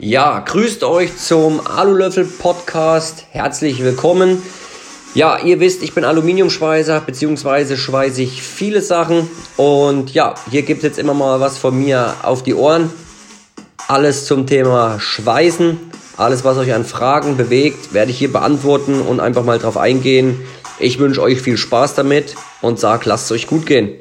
Ja, grüßt euch zum Alulöffel Podcast. Herzlich willkommen. Ja, ihr wisst, ich bin Aluminiumschweißer, beziehungsweise schweiße ich viele Sachen. Und ja, hier gibt es jetzt immer mal was von mir auf die Ohren. Alles zum Thema Schweißen. Alles, was euch an Fragen bewegt, werde ich hier beantworten und einfach mal drauf eingehen. Ich wünsche euch viel Spaß damit und sage, lasst es euch gut gehen.